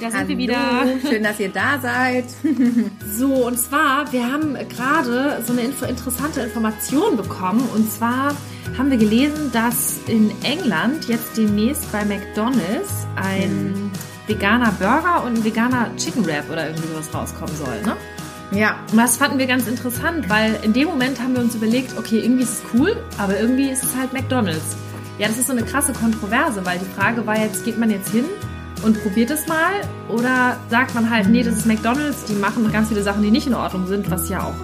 da sind Hallo, wir wieder. Schön, dass ihr da seid. So, und zwar, wir haben gerade so eine info interessante Information bekommen. Und zwar haben wir gelesen, dass in England jetzt demnächst bei McDonald's ein veganer Burger und ein veganer Chicken Wrap oder irgendwie sowas rauskommen soll, ne? Ja, Und das fanden wir ganz interessant, weil in dem Moment haben wir uns überlegt, okay, irgendwie ist es cool, aber irgendwie ist es halt McDonald's. Ja, das ist so eine krasse Kontroverse, weil die Frage war jetzt, geht man jetzt hin und probiert es mal oder sagt man halt, nee, das ist McDonald's, die machen ganz viele Sachen, die nicht in Ordnung sind, was ja auch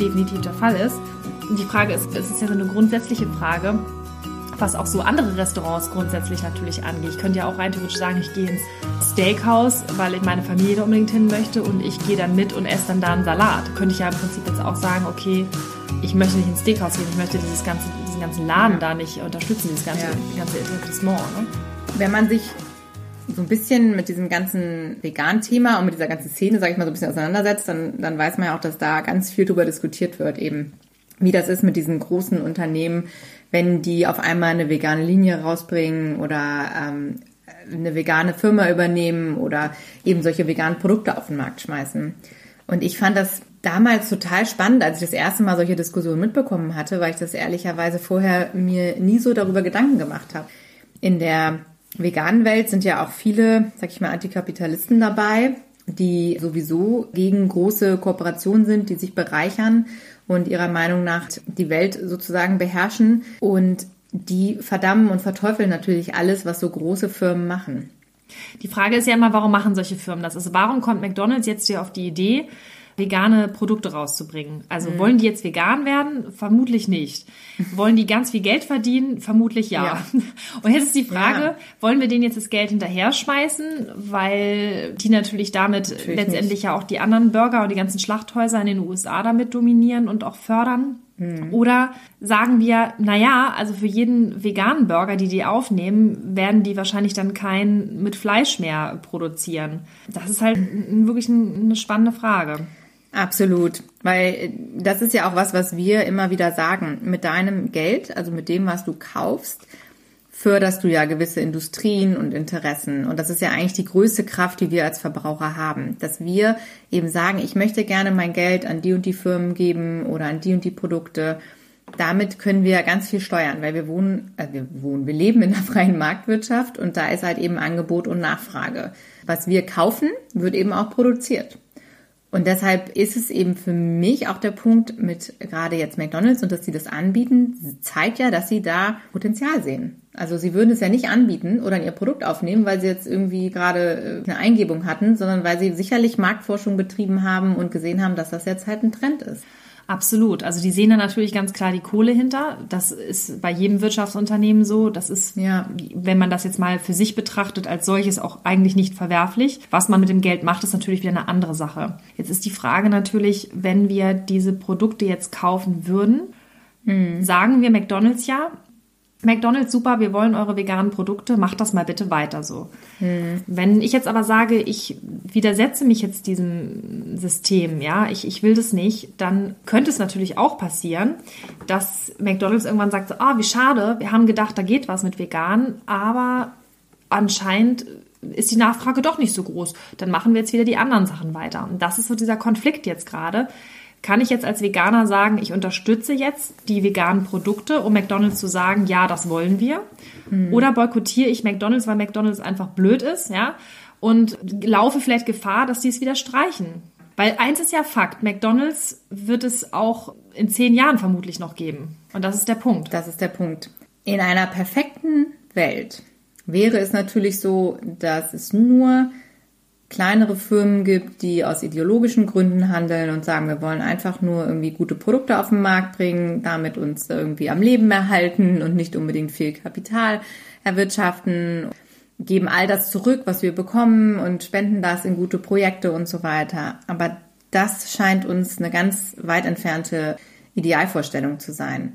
definitiv der Fall ist. Und die Frage ist, es ist ja so eine grundsätzliche Frage, was auch so andere Restaurants grundsätzlich natürlich angeht. Ich könnte ja auch rein theoretisch sagen, ich gehe ins Steakhouse, weil ich meine Familie da unbedingt hin möchte und ich gehe dann mit und esse dann da einen Salat. Könnte ich ja im Prinzip jetzt auch sagen, okay, ich möchte nicht ins Steakhouse gehen, ich möchte dieses ganze, diesen ganzen Laden da nicht unterstützen, dieses ganze, Ja. ganze Etablissement. Ne? wenn man sich so ein bisschen mit diesem ganzen Vegan-Thema und mit dieser ganzen Szene, sage ich mal, so ein bisschen auseinandersetzt, dann, dann weiß man ja auch, dass da ganz viel drüber diskutiert wird, eben wie das ist mit diesen großen Unternehmen, wenn die auf einmal eine vegane Linie rausbringen oder ähm, eine vegane Firma übernehmen oder eben solche veganen Produkte auf den Markt schmeißen. Und ich fand das damals total spannend, als ich das erste Mal solche Diskussionen mitbekommen hatte, weil ich das ehrlicherweise vorher mir nie so darüber Gedanken gemacht habe. In der veganen Welt sind ja auch viele, sag ich mal, Antikapitalisten dabei, die sowieso gegen große Kooperationen sind, die sich bereichern und ihrer Meinung nach die Welt sozusagen beherrschen. Und die verdammen und verteufeln natürlich alles, was so große Firmen machen. Die Frage ist ja immer, warum machen solche Firmen das? Also warum kommt McDonald's jetzt hier auf die Idee, vegane Produkte rauszubringen? Also wollen die jetzt vegan werden? Vermutlich nicht. Wollen die ganz viel Geld verdienen? Vermutlich ja. Ja. Und jetzt ist die Frage, Ja. wollen wir denen jetzt das Geld hinterher schmeißen, weil die natürlich damit letztendlich nicht. ja auch die anderen Burger und die ganzen Schlachthäuser in den USA damit dominieren und auch fördern? Oder sagen wir, naja, also für jeden veganen Burger, die die aufnehmen, werden die wahrscheinlich dann keinen mit Fleisch mehr produzieren. Das ist halt wirklich eine spannende Frage. Absolut, weil äh, das ist ja auch was, was wir immer wieder sagen. Mit deinem Geld, also mit dem, was du kaufst, förderst du ja gewisse Industrien und Interessen. Und das ist ja eigentlich die größte Kraft, die wir als Verbraucher haben. Dass wir eben sagen, ich möchte gerne mein Geld an die und die Firmen geben oder an die und die Produkte. Damit können wir ganz viel steuern, weil wir wohnen, äh, wir wohnen, wir leben in der freien Marktwirtschaft und da ist halt eben Angebot und Nachfrage. Was wir kaufen, wird eben auch produziert. Und deshalb ist es eben für mich auch der Punkt mit gerade jetzt McDonald's und dass sie das anbieten, zeigt ja, dass sie da Potenzial sehen. Also sie würden es ja nicht anbieten oder in ihr Produkt aufnehmen, weil sie jetzt irgendwie gerade äh, eine Eingebung hatten, sondern weil sie sicherlich Marktforschung betrieben haben und gesehen haben, dass das jetzt halt ein Trend ist. Absolut. Also die sehen da natürlich ganz klar die Kohle hinter. Das ist bei jedem Wirtschaftsunternehmen so. Das ist, Ja. wenn man das jetzt mal für sich betrachtet, als solches auch eigentlich nicht verwerflich. Was man mit dem Geld macht, ist natürlich wieder eine andere Sache. Jetzt ist die Frage natürlich, wenn wir diese Produkte jetzt kaufen würden, sagen wir McDonald's ja, McDonald's super, wir wollen eure veganen Produkte, macht das mal bitte weiter so. Wenn ich jetzt aber sage, ich widersetze mich jetzt diesem System, ja, ich, ich will das nicht, dann könnte es natürlich auch passieren, dass McDonald's irgendwann sagt, ah, wie schade, wir haben gedacht, da geht was mit vegan, aber anscheinend ist die Nachfrage doch nicht so groß. Dann machen wir jetzt wieder die anderen Sachen weiter. Und das ist so dieser Konflikt jetzt gerade. Kann ich jetzt als Veganer sagen, ich unterstütze jetzt die veganen Produkte, um McDonald's zu sagen, ja, das wollen wir? Oder boykottiere ich McDonald's, weil McDonald's einfach blöd ist, ja? Und laufe vielleicht Gefahr, dass die es wieder streichen. Weil eins ist ja Fakt, McDonald's wird es auch in zehn Jahren vermutlich noch geben. Und das ist der Punkt. Das ist der Punkt. In einer perfekten Welt wäre es natürlich so, dass es nur kleinere Firmen gibt, die aus ideologischen Gründen handeln und sagen, wir wollen einfach nur irgendwie gute Produkte auf den Markt bringen, damit uns irgendwie am Leben erhalten und nicht unbedingt viel Kapital erwirtschaften, geben all das zurück, was wir bekommen und spenden das in gute Projekte und so weiter. Aber das scheint uns eine ganz weit entfernte Idealvorstellung zu sein.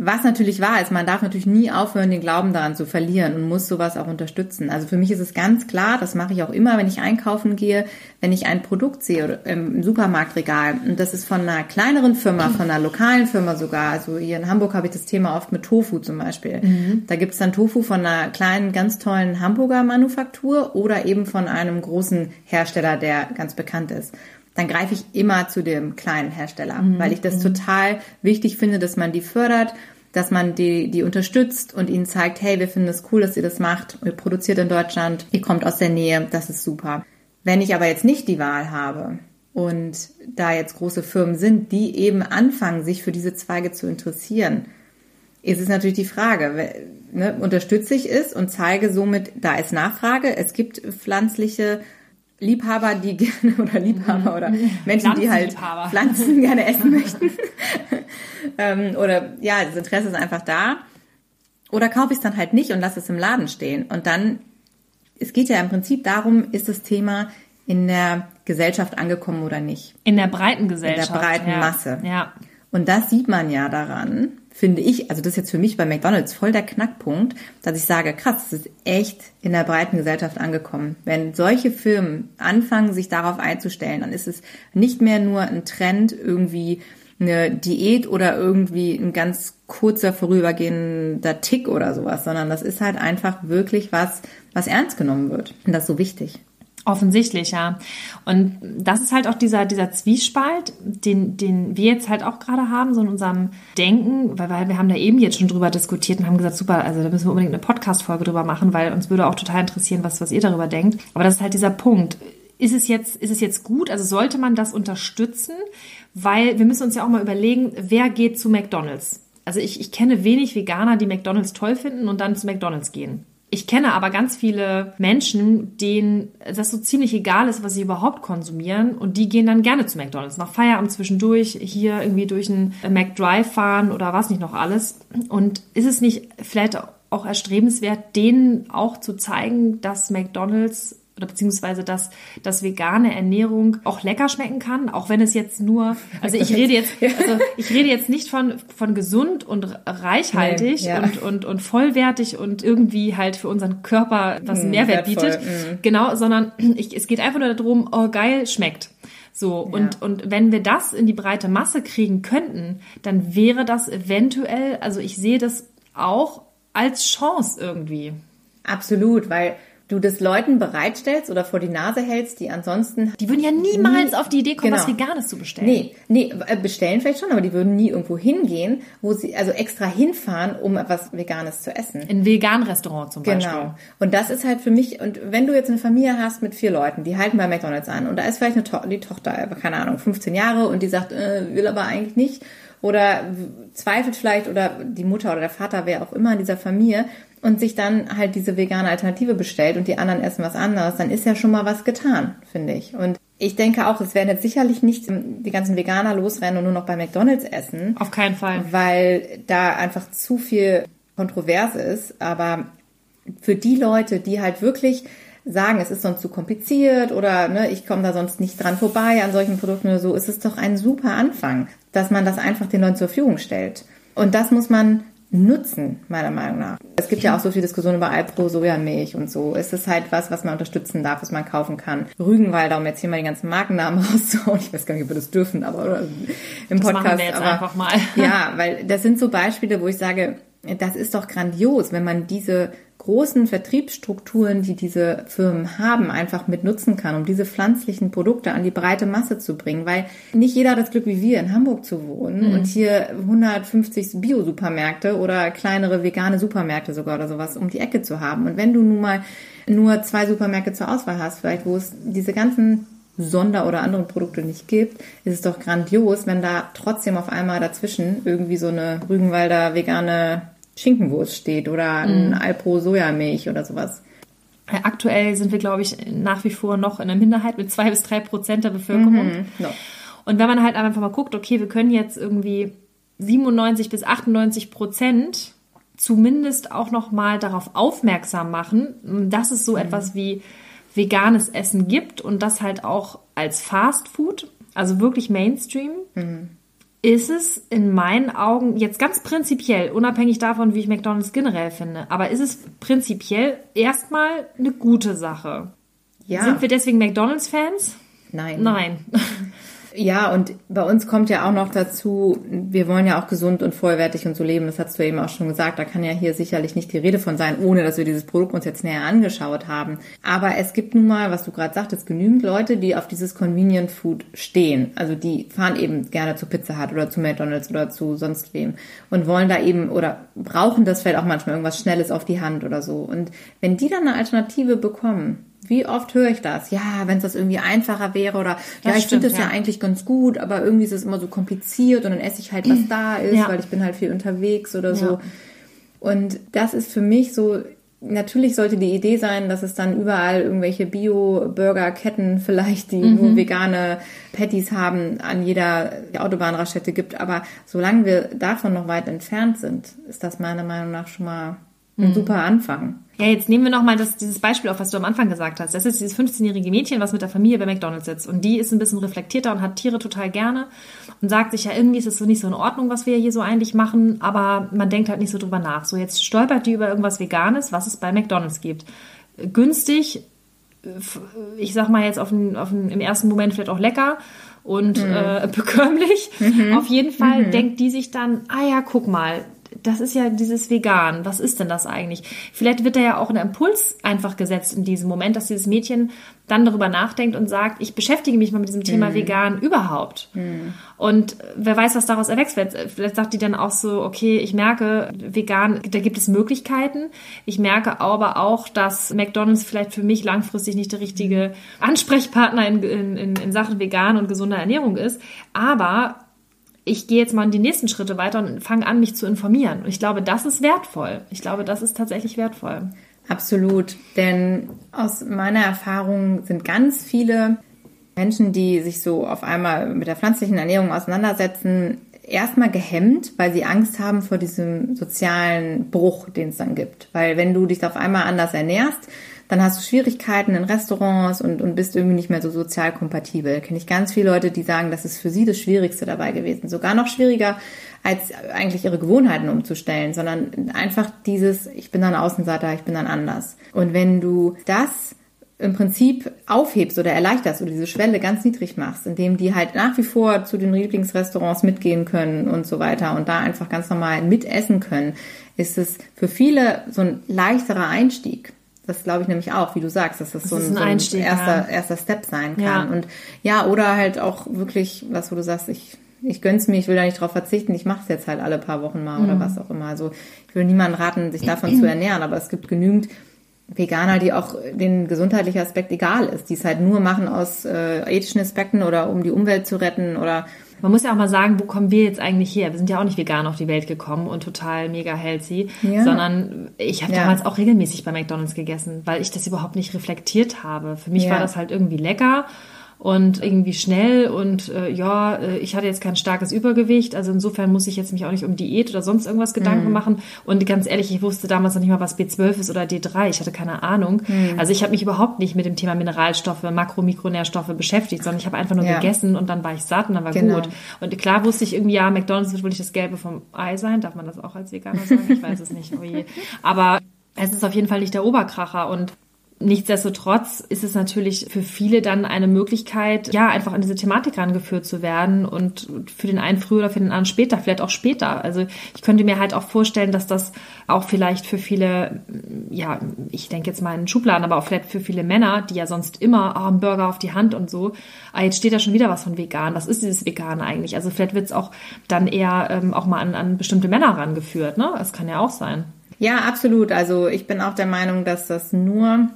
Was natürlich wahr ist, man darf natürlich nie aufhören, den Glauben daran zu verlieren und muss sowas auch unterstützen. Also für mich ist es ganz klar, das mache ich auch immer, wenn ich einkaufen gehe, wenn ich ein Produkt sehe im Supermarktregal und das ist von einer kleineren Firma, von einer lokalen Firma sogar. Also hier in Hamburg habe ich das Thema oft mit Tofu zum Beispiel. Mhm. Da gibt's dann Tofu von einer kleinen, ganz tollen Hamburger Manufaktur oder eben von einem großen Hersteller, der ganz bekannt ist dann greife ich immer zu dem kleinen Hersteller, mhm. weil ich das mhm. total wichtig finde, dass man die fördert, dass man die, die unterstützt und ihnen zeigt, hey, wir finden es cool, dass ihr das macht, ihr produziert in Deutschland, ihr kommt aus der Nähe, das ist super. Wenn ich aber jetzt nicht die Wahl habe und da jetzt große Firmen sind, die eben anfangen, sich für diese Zweige zu interessieren, ist es natürlich die Frage, ne, unterstütze ich es und zeige somit, da ist Nachfrage, es gibt pflanzliche Liebhaber, die gerne oder Liebhaber oder Menschen, die halt Pflanzen gerne essen möchten. ähm, oder ja, das Interesse ist einfach da. Oder kaufe ich es dann halt nicht und lasse es im Laden stehen. Und dann, es geht ja im Prinzip darum, ist das Thema in der Gesellschaft angekommen oder nicht. In der breiten Gesellschaft. In der breiten ja. Masse. Ja. Und das sieht man ja daran, finde ich, also das ist jetzt für mich bei McDonald's voll der Knackpunkt, dass ich sage, krass, das ist echt in der breiten Gesellschaft angekommen. Wenn solche Firmen anfangen, sich darauf einzustellen, dann ist es nicht mehr nur ein Trend, irgendwie eine Diät oder irgendwie ein ganz kurzer vorübergehender Tick oder sowas, sondern das ist halt einfach wirklich was, was ernst genommen wird. Und das ist so wichtig. Offensichtlich, ja. Und das ist halt auch dieser, dieser Zwiespalt, den, den wir jetzt halt auch gerade haben, so in unserem Denken, weil, weil wir haben da eben jetzt schon drüber diskutiert und haben gesagt, super, also da müssen wir unbedingt eine Podcast-Folge drüber machen, weil uns würde auch total interessieren, was, was ihr darüber denkt. Aber das ist halt dieser Punkt. Ist es jetzt, ist es jetzt gut? Also sollte man das unterstützen? Weil wir müssen uns ja auch mal überlegen, wer geht zu McDonalds? Also ich, ich kenne wenig Veganer, die McDonalds toll finden und dann zu McDonalds gehen. Ich kenne aber ganz viele Menschen, denen das so ziemlich egal ist, was sie überhaupt konsumieren und die gehen dann gerne zu McDonald's. Nach Feierabend zwischendurch hier irgendwie durch einen McDrive fahren oder was nicht noch alles. Und ist es nicht vielleicht auch erstrebenswert, denen auch zu zeigen, dass McDonald's oder beziehungsweise dass, dass vegane Ernährung auch lecker schmecken kann, auch wenn es jetzt nur, also ich rede jetzt, also ich rede jetzt nicht von, von gesund und reichhaltig nee, ja. und, und, und vollwertig und irgendwie halt für unseren Körper was hm, Mehrwert wertvoll, bietet. Hm. Genau, sondern ich, es geht einfach nur darum, oh geil, schmeckt. So, und, ja. und wenn wir das in die breite Masse kriegen könnten, dann wäre das eventuell, also ich sehe das auch als Chance irgendwie. Absolut, weil du das Leuten bereitstellst oder vor die Nase hältst, die ansonsten... Die würden ja niemals nie, auf die Idee kommen, genau. was Veganes zu bestellen. Nee, nee, äh, bestellen vielleicht schon, aber die würden nie irgendwo hingehen, wo sie, also extra hinfahren, um etwas Veganes zu essen. In vegan Restaurant zum Beispiel. Genau. Und das ist halt für mich, und wenn du jetzt eine Familie hast mit vier Leuten, die halten bei McDonalds an und da ist vielleicht eine to die Tochter, keine Ahnung, 15 Jahre und die sagt, äh, will aber eigentlich nicht oder zweifelt vielleicht oder die Mutter oder der Vater, wer auch immer in dieser Familie und sich dann halt diese vegane Alternative bestellt und die anderen essen was anderes, dann ist ja schon mal was getan, finde ich. Und ich denke auch, es werden jetzt sicherlich nicht die ganzen Veganer losrennen und nur noch bei McDonalds essen. Auf keinen Fall. Weil da einfach zu viel kontrovers ist. Aber für die Leute, die halt wirklich sagen, es ist sonst zu kompliziert oder ne, ich komme da sonst nicht dran vorbei an solchen Produkten oder so, ist es doch ein super Anfang, dass man das einfach den Leuten zur Verfügung stellt. Und das muss man nutzen, meiner Meinung nach. Es gibt ja auch so viel Diskussion über Alpro Sojamilch und so. Es ist halt was, was man unterstützen darf, was man kaufen kann. Rügenwalder, um jetzt hier mal die ganzen Markennamen rauszuhauen. Ich weiß gar nicht, ob wir das dürfen, aber im das Podcast. Machen wir jetzt aber, einfach mal. ja, weil das sind so Beispiele, wo ich sage, das ist doch grandios, wenn man diese großen Vertriebsstrukturen, die diese Firmen haben, einfach mit nutzen kann, um diese pflanzlichen Produkte an die breite Masse zu bringen. Weil nicht jeder hat das Glück wie wir in Hamburg zu wohnen mhm. und hier 150 Bio-Supermärkte oder kleinere vegane Supermärkte sogar oder sowas um die Ecke zu haben. Und wenn du nun mal nur zwei Supermärkte zur Auswahl hast, vielleicht wo es diese ganzen Sonder- oder anderen Produkte nicht gibt, ist es doch grandios, wenn da trotzdem auf einmal dazwischen irgendwie so eine Rügenwalder vegane Schinkenwurst steht oder ein mm. Alpro Sojamilch oder sowas. Aktuell sind wir, glaube ich, nach wie vor noch in der Minderheit mit zwei bis drei Prozent der Bevölkerung. Mhm, no. Und wenn man halt einfach mal guckt, okay, wir können jetzt irgendwie 97 bis 98 Prozent zumindest auch noch mal darauf aufmerksam machen, dass es so mhm. etwas wie veganes Essen gibt und das halt auch als Fast Food, also wirklich Mainstream. Mhm ist es in meinen Augen jetzt ganz prinzipiell, unabhängig davon, wie ich McDonald's generell finde, aber ist es prinzipiell erstmal eine gute Sache. Ja. Sind wir deswegen McDonald's-Fans? Nein. Nein. Ja, und bei uns kommt ja auch noch dazu, wir wollen ja auch gesund und vollwertig und so leben. Das hast du eben auch schon gesagt. Da kann ja hier sicherlich nicht die Rede von sein, ohne dass wir dieses Produkt uns jetzt näher angeschaut haben. Aber es gibt nun mal, was du gerade sagtest, genügend Leute, die auf dieses Convenient Food stehen. Also die fahren eben gerne zu Pizza Hut oder zu McDonald's oder zu sonst wem und wollen da eben oder brauchen das vielleicht auch manchmal irgendwas Schnelles auf die Hand oder so. Und wenn die dann eine Alternative bekommen, wie oft höre ich das? Ja, wenn es das irgendwie einfacher wäre oder das ja, ich finde das ja. ja. eigentlich ganz gut, aber irgendwie ist es immer so kompliziert und dann esse ich halt, was da ist, ja. weil ich bin halt viel unterwegs oder so. Und das ist für mich so, natürlich sollte die Idee sein, dass es dann überall irgendwelche Bio-Burger-Ketten vielleicht, die mhm. nur vegane Patties haben, an jeder Autobahnraststätte gibt. Aber solange wir davon noch weit entfernt sind, ist das meiner Meinung nach schon mal ein mhm. super Anfang. Ja, jetzt nehmen wir nochmal dieses Beispiel auf, was du am Anfang gesagt hast. Das ist dieses 15-jährige Mädchen, was mit der Familie bei McDonalds sitzt. Und die ist ein bisschen reflektierter und hat Tiere total gerne und sagt sich ja, irgendwie ist es so nicht so in Ordnung, was wir hier so eigentlich machen, aber man denkt halt nicht so drüber nach. So, jetzt stolpert die über irgendwas Veganes, was es bei McDonalds gibt. Günstig, ich sag mal jetzt auf den, auf den, im ersten Moment vielleicht auch lecker und mhm. äh, bekömmlich. Mhm. Auf jeden Fall mhm. denkt die sich dann, ah ja, guck mal, das ist ja dieses Vegan. Was ist denn das eigentlich? Vielleicht wird da ja auch ein Impuls einfach gesetzt in diesem Moment, dass dieses Mädchen dann darüber nachdenkt und sagt, ich beschäftige mich mal mit diesem Thema mhm. vegan überhaupt. Mhm. Und wer weiß, was daraus erwächst. Vielleicht sagt die dann auch so, okay, ich merke, vegan, da gibt es Möglichkeiten. Ich merke aber auch, dass McDonald's vielleicht für mich langfristig nicht der richtige Ansprechpartner in, in, in Sachen vegan und gesunder Ernährung ist. Aber ich gehe jetzt mal in die nächsten Schritte weiter und fange an, mich zu informieren. Und ich glaube, das ist wertvoll. Ich glaube, das ist tatsächlich wertvoll. Absolut. Denn aus meiner Erfahrung sind ganz viele Menschen, die sich so auf einmal mit der pflanzlichen Ernährung auseinandersetzen, erstmal gehemmt, weil sie Angst haben vor diesem sozialen Bruch, den es dann gibt. Weil wenn du dich auf einmal anders ernährst, dann hast du Schwierigkeiten in Restaurants und, und bist irgendwie nicht mehr so sozial kompatibel. Kenne ich ganz viele Leute, die sagen, das ist für sie das Schwierigste dabei gewesen. Sogar noch schwieriger, als eigentlich ihre Gewohnheiten umzustellen, sondern einfach dieses, ich bin dann Außenseiter, ich bin dann anders. Und wenn du das im Prinzip aufhebst oder erleichterst oder diese Schwelle ganz niedrig machst, indem die halt nach wie vor zu den Lieblingsrestaurants mitgehen können und so weiter und da einfach ganz normal mitessen können, ist es für viele so ein leichterer Einstieg. Das glaube ich nämlich auch, wie du sagst, dass das, das so ein, ein, Einstieg, so ein erster, ja. erster Step sein kann. Ja. Und ja, oder halt auch wirklich, was wo du sagst, ich, ich gönn's mir, ich will da nicht drauf verzichten, ich mache es jetzt halt alle paar Wochen mal mhm. oder was auch immer. Also ich will niemanden raten, sich davon zu ernähren, aber es gibt genügend Veganer, die auch den gesundheitlichen Aspekt egal ist, die es halt nur machen aus äh, ethischen Aspekten oder um die Umwelt zu retten oder man muss ja auch mal sagen, wo kommen wir jetzt eigentlich her? Wir sind ja auch nicht vegan auf die Welt gekommen und total mega healthy, ja. sondern ich habe ja. damals auch regelmäßig bei McDonald's gegessen, weil ich das überhaupt nicht reflektiert habe. Für mich ja. war das halt irgendwie lecker und irgendwie schnell und äh, ja, äh, ich hatte jetzt kein starkes Übergewicht, also insofern muss ich jetzt mich auch nicht um Diät oder sonst irgendwas Gedanken mhm. machen und ganz ehrlich, ich wusste damals noch nicht mal, was B12 ist oder D3, ich hatte keine Ahnung. Mhm. Also ich habe mich überhaupt nicht mit dem Thema Mineralstoffe, Makro, Mikronährstoffe beschäftigt, sondern ich habe einfach nur ja. gegessen und dann war ich satt und dann war genau. gut. Und klar wusste ich irgendwie, ja, McDonald's wird wohl nicht das Gelbe vom Ei sein, darf man das auch als Veganer sagen? Ich weiß es nicht, oh je. Aber es ist auf jeden Fall nicht der Oberkracher und Nichtsdestotrotz ist es natürlich für viele dann eine Möglichkeit, ja, einfach an diese Thematik rangeführt zu werden und für den einen früher oder für den anderen später, vielleicht auch später. Also ich könnte mir halt auch vorstellen, dass das auch vielleicht für viele, ja, ich denke jetzt mal in Schubladen, aber auch vielleicht für viele Männer, die ja sonst immer, oh, ein Burger auf die Hand und so, ah, jetzt steht da schon wieder was von vegan. Was ist dieses Vegan eigentlich? Also vielleicht wird es auch dann eher ähm, auch mal an, an bestimmte Männer rangeführt, ne? Das kann ja auch sein. Ja, absolut. Also ich bin auch der Meinung, dass das nur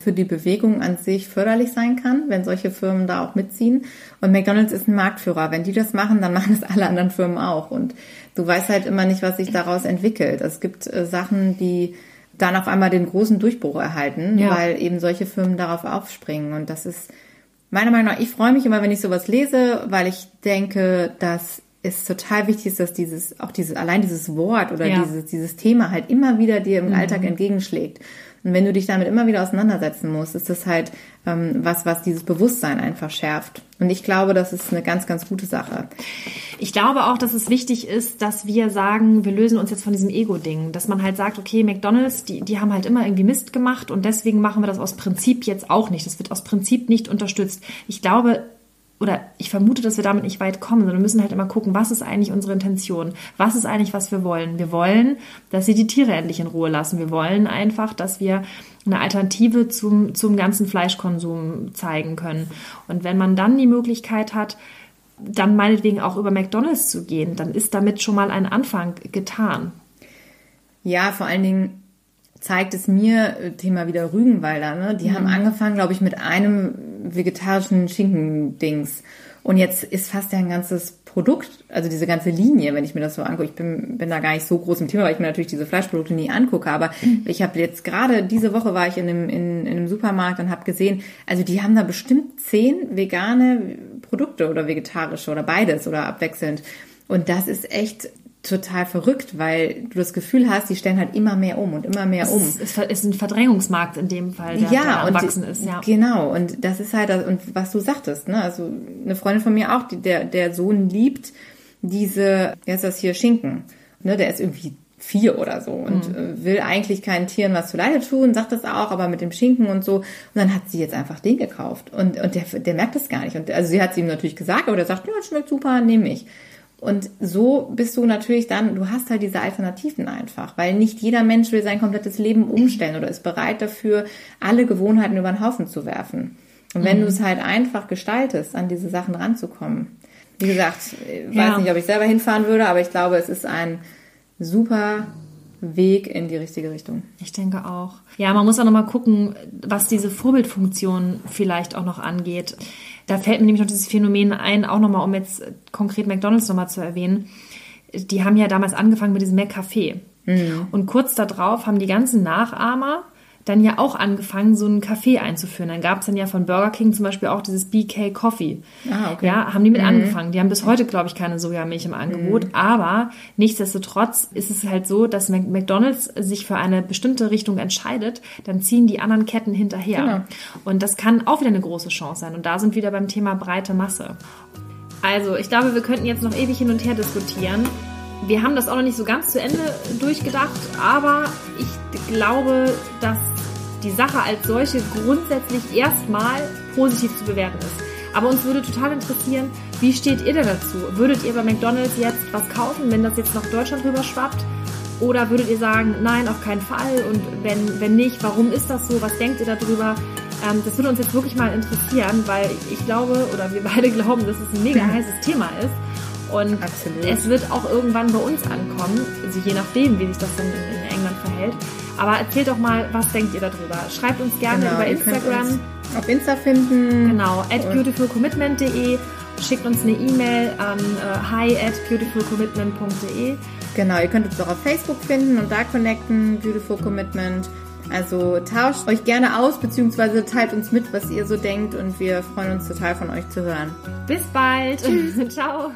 für die Bewegung an sich förderlich sein kann, wenn solche Firmen da auch mitziehen. Und McDonald's ist ein Marktführer. Wenn die das machen, dann machen es alle anderen Firmen auch. Und du weißt halt immer nicht, was sich daraus entwickelt. Es gibt äh, Sachen, die dann auf einmal den großen Durchbruch erhalten, ja. weil eben solche Firmen darauf aufspringen. Und das ist meiner Meinung nach, ich freue mich immer, wenn ich sowas lese, weil ich denke, dass es total wichtig ist, dass dieses, auch dieses, allein dieses Wort oder ja. dieses, dieses Thema halt immer wieder dir im mhm. Alltag entgegenschlägt. Und wenn du dich damit immer wieder auseinandersetzen musst, ist das halt ähm, was, was dieses Bewusstsein einfach schärft. Und ich glaube, das ist eine ganz, ganz gute Sache. Ich glaube auch, dass es wichtig ist, dass wir sagen, wir lösen uns jetzt von diesem Ego-Ding. Dass man halt sagt, okay, McDonalds, die, die haben halt immer irgendwie Mist gemacht und deswegen machen wir das aus Prinzip jetzt auch nicht. Das wird aus Prinzip nicht unterstützt. Ich glaube, oder ich vermute, dass wir damit nicht weit kommen, sondern wir müssen halt immer gucken, was ist eigentlich unsere Intention? Was ist eigentlich, was wir wollen? Wir wollen, dass sie die Tiere endlich in Ruhe lassen. Wir wollen einfach, dass wir eine Alternative zum, zum ganzen Fleischkonsum zeigen können. Und wenn man dann die Möglichkeit hat, dann meinetwegen auch über McDonalds zu gehen, dann ist damit schon mal ein Anfang getan. Ja, vor allen Dingen zeigt es mir, Thema wieder Rügenwalder, ne? die mhm. haben angefangen, glaube ich, mit einem vegetarischen Schinken-Dings. Und jetzt ist fast ja ein ganzes Produkt, also diese ganze Linie, wenn ich mir das so angucke. Ich bin, bin da gar nicht so groß im Thema, weil ich mir natürlich diese Fleischprodukte nie angucke. Aber mhm. ich habe jetzt gerade diese Woche war ich in einem, in, in einem Supermarkt und habe gesehen, also die haben da bestimmt zehn vegane Produkte oder vegetarische oder beides oder abwechselnd. Und das ist echt total verrückt, weil du das Gefühl hast, die stellen halt immer mehr um und immer mehr es um. Es ist ein Verdrängungsmarkt in dem Fall, der, ja, der erwachsen ist. Ja, genau. Und das ist halt, und was du sagtest, ne? Also eine Freundin von mir auch, die, der, der Sohn liebt diese, wie heißt das hier, Schinken. Ne? Der ist irgendwie vier oder so und mhm. will eigentlich keinen Tieren was zuleide tun, sagt das auch, aber mit dem Schinken und so. Und dann hat sie jetzt einfach den gekauft. Und, und der, der merkt das gar nicht. Und also sie hat es ihm natürlich gesagt, aber der sagt, ja, schmeckt super, nehme ich. Und so bist du natürlich dann, du hast halt diese Alternativen einfach, weil nicht jeder Mensch will sein komplettes Leben umstellen oder ist bereit dafür, alle Gewohnheiten über den Haufen zu werfen. Und wenn mhm. du es halt einfach gestaltest, an diese Sachen ranzukommen. Wie gesagt, ich ja. weiß nicht, ob ich selber hinfahren würde, aber ich glaube, es ist ein super Weg in die richtige Richtung. Ich denke auch. Ja, man muss auch nochmal gucken, was diese Vorbildfunktion vielleicht auch noch angeht. Da fällt mir nämlich noch dieses Phänomen ein, auch nochmal, um jetzt konkret McDonalds nochmal zu erwähnen. Die haben ja damals angefangen mit diesem McCafé. Mhm. Und kurz darauf haben die ganzen Nachahmer dann ja auch angefangen, so einen Kaffee einzuführen. Dann gab es dann ja von Burger King zum Beispiel auch dieses BK Coffee. Ah, okay. Ja, haben die mit mhm. angefangen. Die haben bis heute, glaube ich, keine Sojamilch im Angebot. Mhm. Aber nichtsdestotrotz ist es halt so, dass McDonalds sich für eine bestimmte Richtung entscheidet, dann ziehen die anderen Ketten hinterher. Genau. Und das kann auch wieder eine große Chance sein. Und da sind wir wieder beim Thema breite Masse. Also, ich glaube, wir könnten jetzt noch ewig hin und her diskutieren. Wir haben das auch noch nicht so ganz zu Ende durchgedacht, aber ich glaube, dass die Sache als solche grundsätzlich erstmal positiv zu bewerten ist. Aber uns würde total interessieren, wie steht ihr denn dazu? Würdet ihr bei McDonald's jetzt was kaufen, wenn das jetzt nach Deutschland rüber schwappt? Oder würdet ihr sagen, nein, auf keinen Fall? Und wenn, wenn nicht, warum ist das so? Was denkt ihr darüber? Ähm, das würde uns jetzt wirklich mal interessieren, weil ich glaube, oder wir beide glauben, dass es ein mega heißes Thema ist. Und Absolut. es wird auch irgendwann bei uns ankommen, also je nachdem, wie sich das dann in, in England verhält. Aber erzählt doch mal, was denkt ihr darüber? Schreibt uns gerne genau, über Instagram. auf Insta finden. Genau, at beautifulcommitment.de. Schickt uns eine E-Mail an äh, hi at beautifulcommitment.de. Genau, ihr könnt uns auch auf Facebook finden und da connecten, Beautiful Commitment. Also tauscht euch gerne aus, beziehungsweise teilt uns mit, was ihr so denkt und wir freuen uns total von euch zu hören. Bis bald. Ciao.